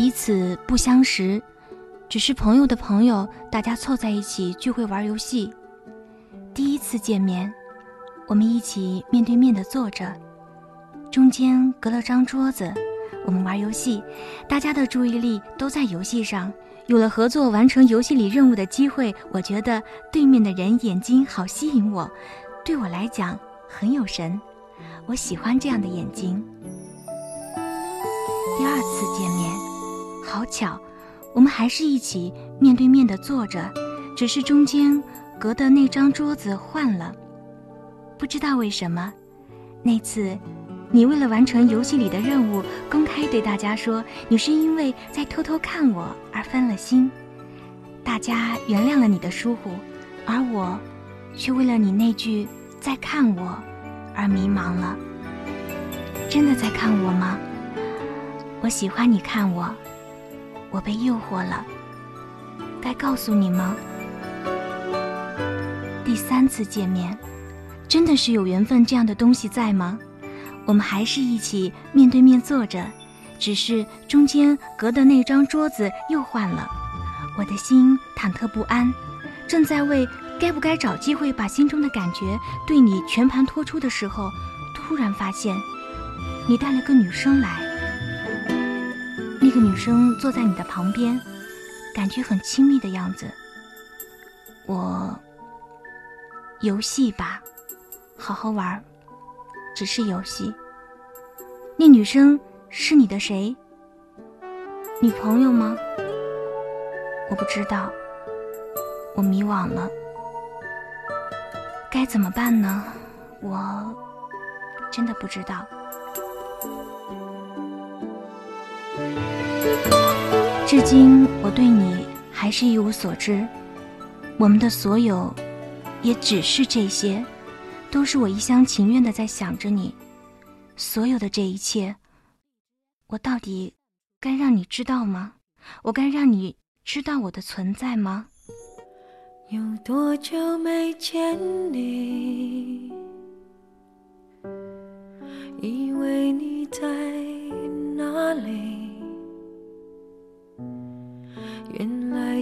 彼此不相识，只是朋友的朋友，大家凑在一起聚会玩游戏。第一次见面，我们一起面对面的坐着，中间隔了张桌子，我们玩游戏，大家的注意力都在游戏上。有了合作完成游戏里任务的机会，我觉得对面的人眼睛好吸引我，对我来讲很有神，我喜欢这样的眼睛。第二次见面，好巧，我们还是一起面对面的坐着，只是中间隔的那张桌子换了。不知道为什么，那次。你为了完成游戏里的任务，公开对大家说你是因为在偷偷看我而分了心，大家原谅了你的疏忽，而我，却为了你那句在看我，而迷茫了。真的在看我吗？我喜欢你看我，我被诱惑了。该告诉你吗？第三次见面，真的是有缘分这样的东西在吗？我们还是一起面对面坐着，只是中间隔的那张桌子又换了。我的心忐忑不安，正在为该不该找机会把心中的感觉对你全盘托出的时候，突然发现，你带了个女生来。那个女生坐在你的旁边，感觉很亲密的样子。我，游戏吧，好好玩。只是游戏。那女生是你的谁？女朋友吗？我不知道，我迷惘了，该怎么办呢？我真的不知道。至今我对你还是一无所知，我们的所有也只是这些。都是我一厢情愿的在想着你，所有的这一切，我到底该让你知道吗？我该让你知道我的存在吗？有多久没见你？以为你在哪里？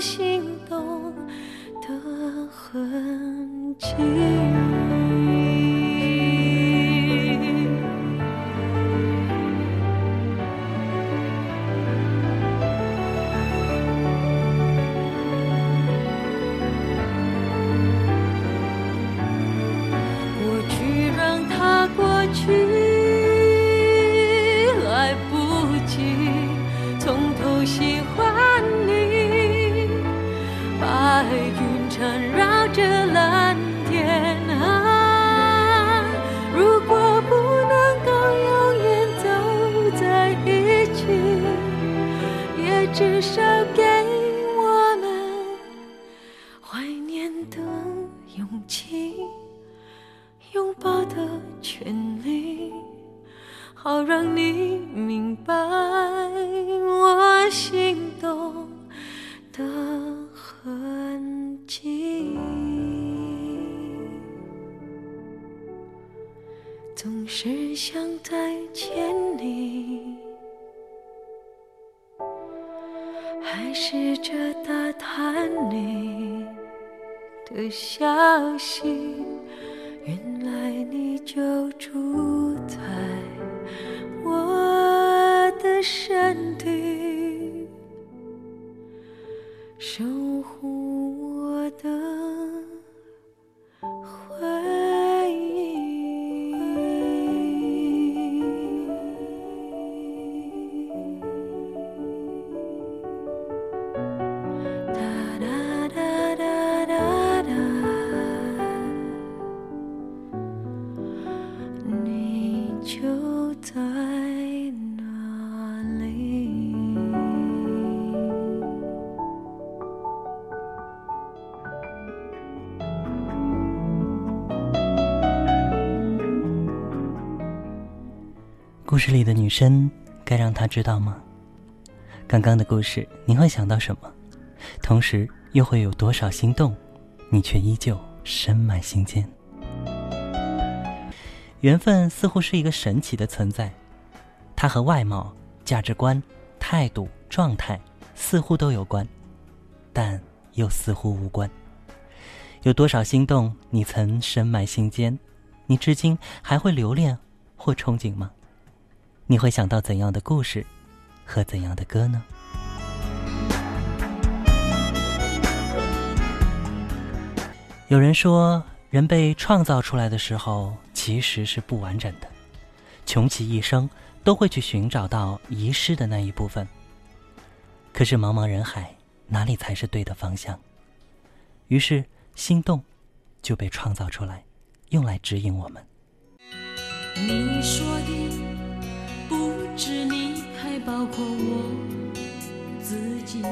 心动的痕迹。至少。原来你就住在我的身体，故事里的女生该让他知道吗？刚刚的故事你会想到什么？同时又会有多少心动？你却依旧深埋心间。缘分似乎是一个神奇的存在，它和外貌、价值观、态度、状态似乎都有关，但又似乎无关。有多少心动？你曾深埋心间？你至今还会留恋或憧憬吗？你会想到怎样的故事和怎样的歌呢？有人说，人被创造出来的时候其实是不完整的，穷其一生都会去寻找到遗失的那一部分。可是茫茫人海，哪里才是对的方向？于是心动就被创造出来，用来指引我们。你说的。不止你，还包括我自己。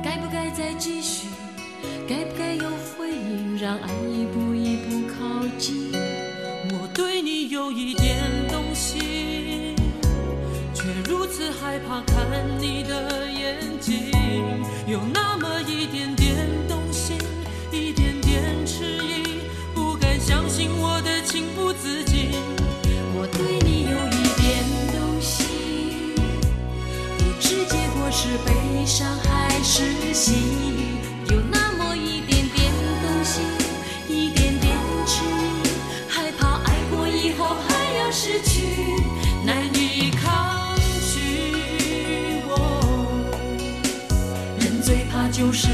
该不该再继续？该不该有回应？让爱一步一步靠近。我对你有一点动心，却如此害怕看你的眼睛，有那伤还是喜，有那么一点点动心，一点点迟疑，害怕爱过以后还要失去，难以抗拒。哦人最怕就是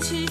起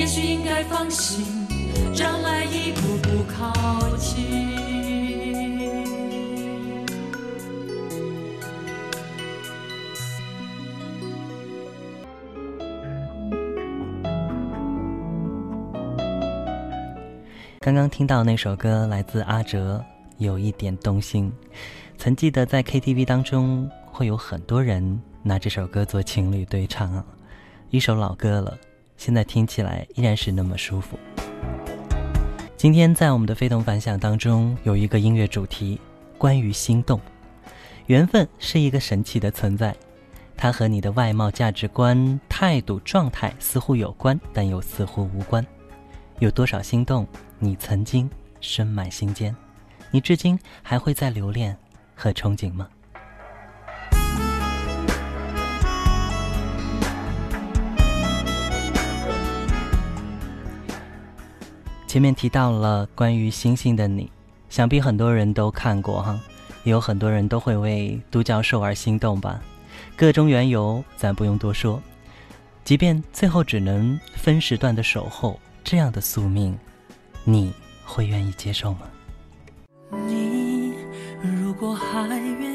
也许应该放心，让爱一步步靠近。刚刚听到那首歌来自阿哲，有一点动心。曾记得在 KTV 当中会有很多人拿这首歌做情侣对唱，一首老歌了，现在听起来依然是那么舒服。今天在我们的非同凡响当中有一个音乐主题，关于心动。缘分是一个神奇的存在，它和你的外貌、价值观、态度、状态似乎有关，但又似乎无关。有多少心动，你曾经深埋心间？你至今还会在留恋和憧憬吗？前面提到了关于星星的你，想必很多人都看过哈，也有很多人都会为都教授而心动吧。个中缘由咱不用多说，即便最后只能分时段的守候，这样的宿命，你会愿意接受吗？你如果还愿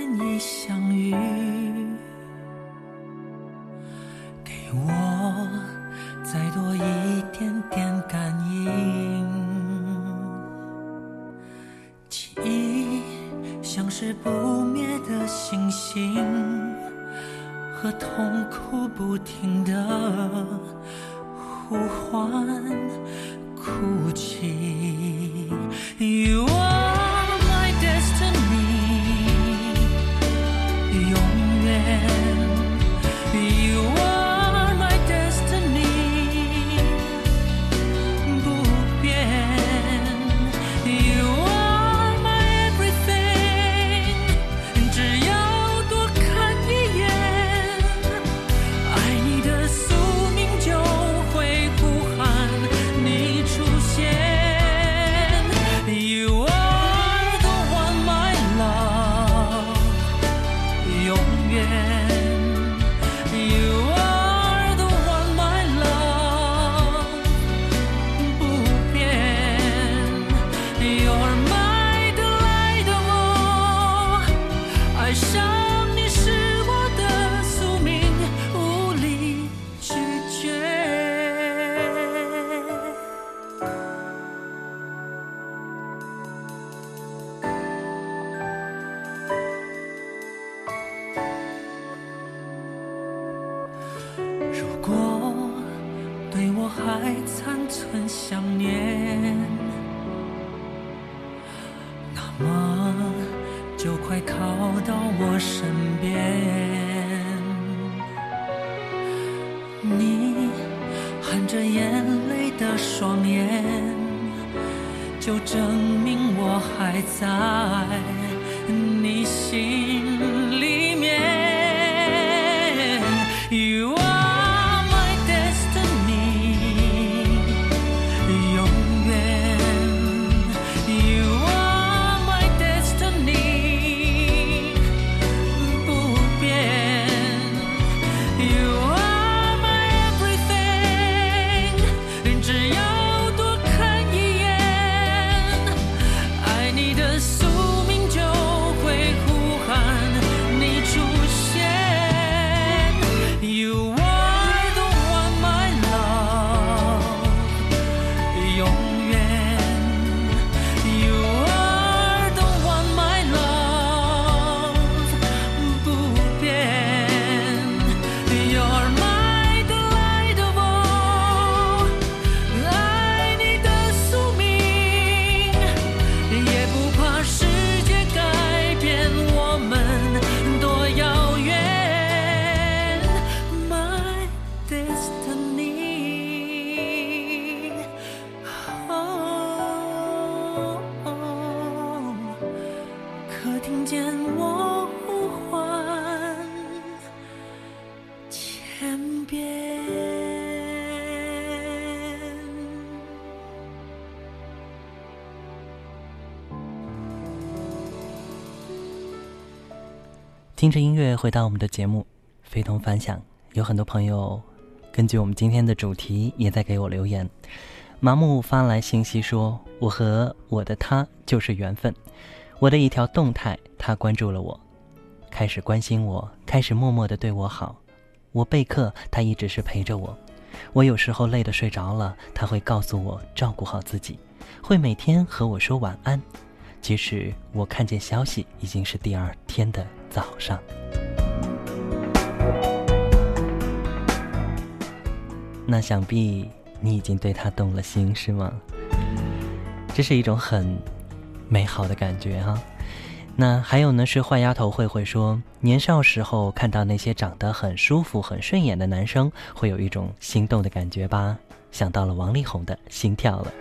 就证明我还在你心里。可听见我呼唤千遍。听着音乐回到我们的节目，非同凡响。有很多朋友根据我们今天的主题也在给我留言。麻木发来信息说：“我和我的他就是缘分。我的一条动态，他关注了我，开始关心我，开始默默的对我好。我备课，他一直是陪着我。我有时候累得睡着了，他会告诉我照顾好自己。会每天和我说晚安，即使我看见消息已经是第二天的早上。那想必你已经对他动了心，是吗？这是一种很美好的感觉啊。那还有呢，是坏丫头慧慧说，年少时候看到那些长得很舒服、很顺眼的男生，会有一种心动的感觉吧？想到了王力宏的心跳了。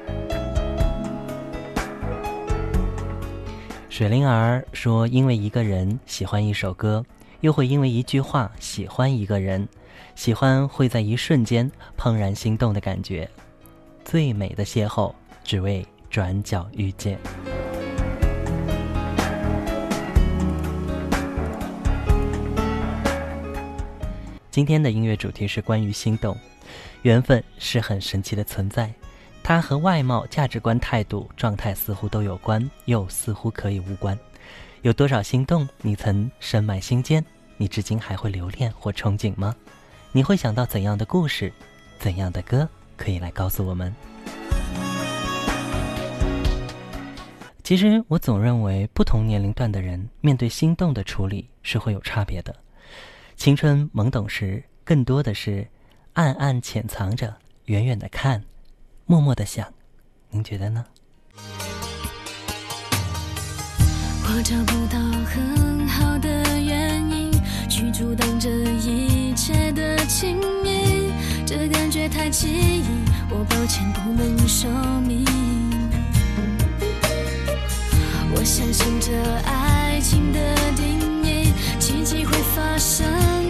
水灵儿说，因为一个人喜欢一首歌，又会因为一句话喜欢一个人，喜欢会在一瞬间怦然心动的感觉，最美的邂逅，只为转角遇见。今天的音乐主题是关于心动，缘分是很神奇的存在，它和外貌、价值观、态度、状态似乎都有关，又似乎可以无关。有多少心动，你曾深埋心间？你至今还会留恋或憧憬吗？你会想到怎样的故事，怎样的歌，可以来告诉我们？其实我总认为，不同年龄段的人面对心动的处理是会有差别的。青春懵懂时，更多的是暗暗潜藏着，远远的看，默默的想。您觉得呢？我找不到很好的原因去阻挡这一切的亲密，这感觉太奇异，我抱歉不能说明。我相信这爱情的定义，奇迹会发生。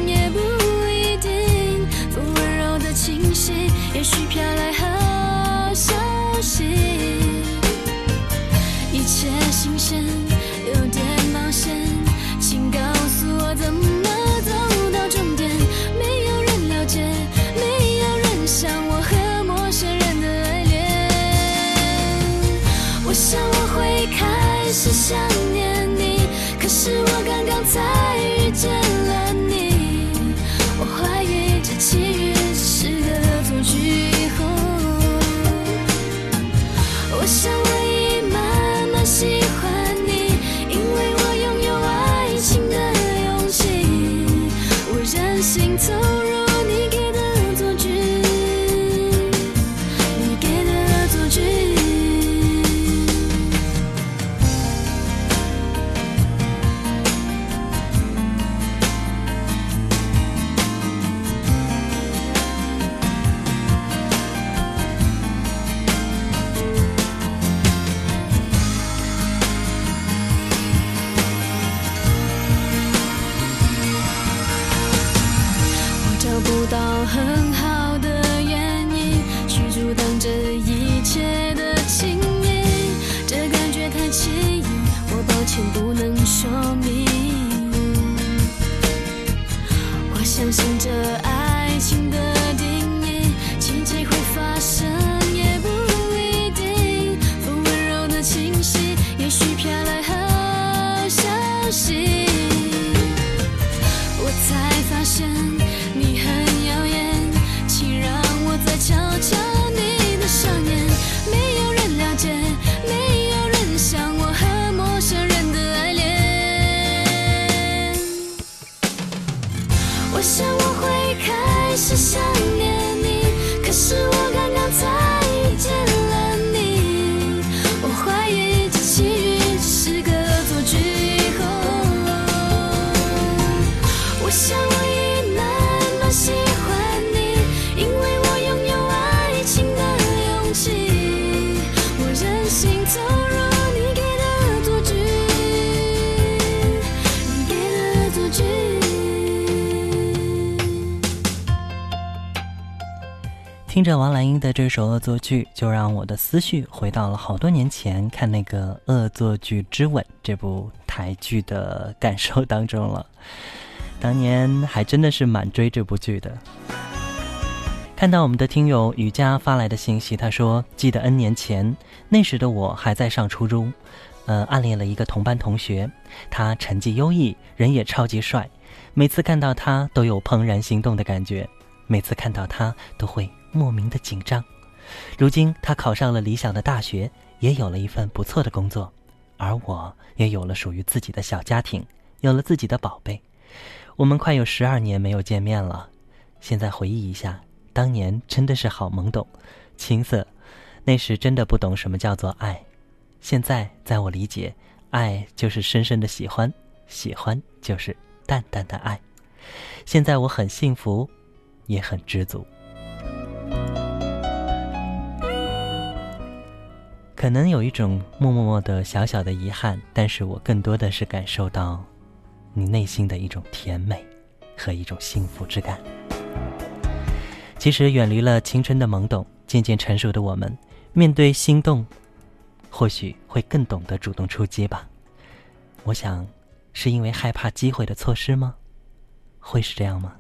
听着王蓝英的这首《恶作剧》，就让我的思绪回到了好多年前看那个《恶作剧之吻》这部台剧的感受当中了。当年还真的是蛮追这部剧的。看到我们的听友雨佳发来的信息，他说：“记得 N 年前，那时的我还在上初中，呃，暗恋了一个同班同学，他成绩优异，人也超级帅，每次看到他都有怦然心动的感觉，每次看到他都会。”莫名的紧张，如今他考上了理想的大学，也有了一份不错的工作，而我也有了属于自己的小家庭，有了自己的宝贝。我们快有十二年没有见面了，现在回忆一下，当年真的是好懵懂、青涩，那时真的不懂什么叫做爱。现在在我理解，爱就是深深的喜欢，喜欢就是淡淡的爱。现在我很幸福，也很知足。可能有一种默默默的小小的遗憾，但是我更多的是感受到你内心的一种甜美和一种幸福之感。其实远离了青春的懵懂，渐渐成熟的我们，面对心动，或许会更懂得主动出击吧。我想，是因为害怕机会的错失吗？会是这样吗？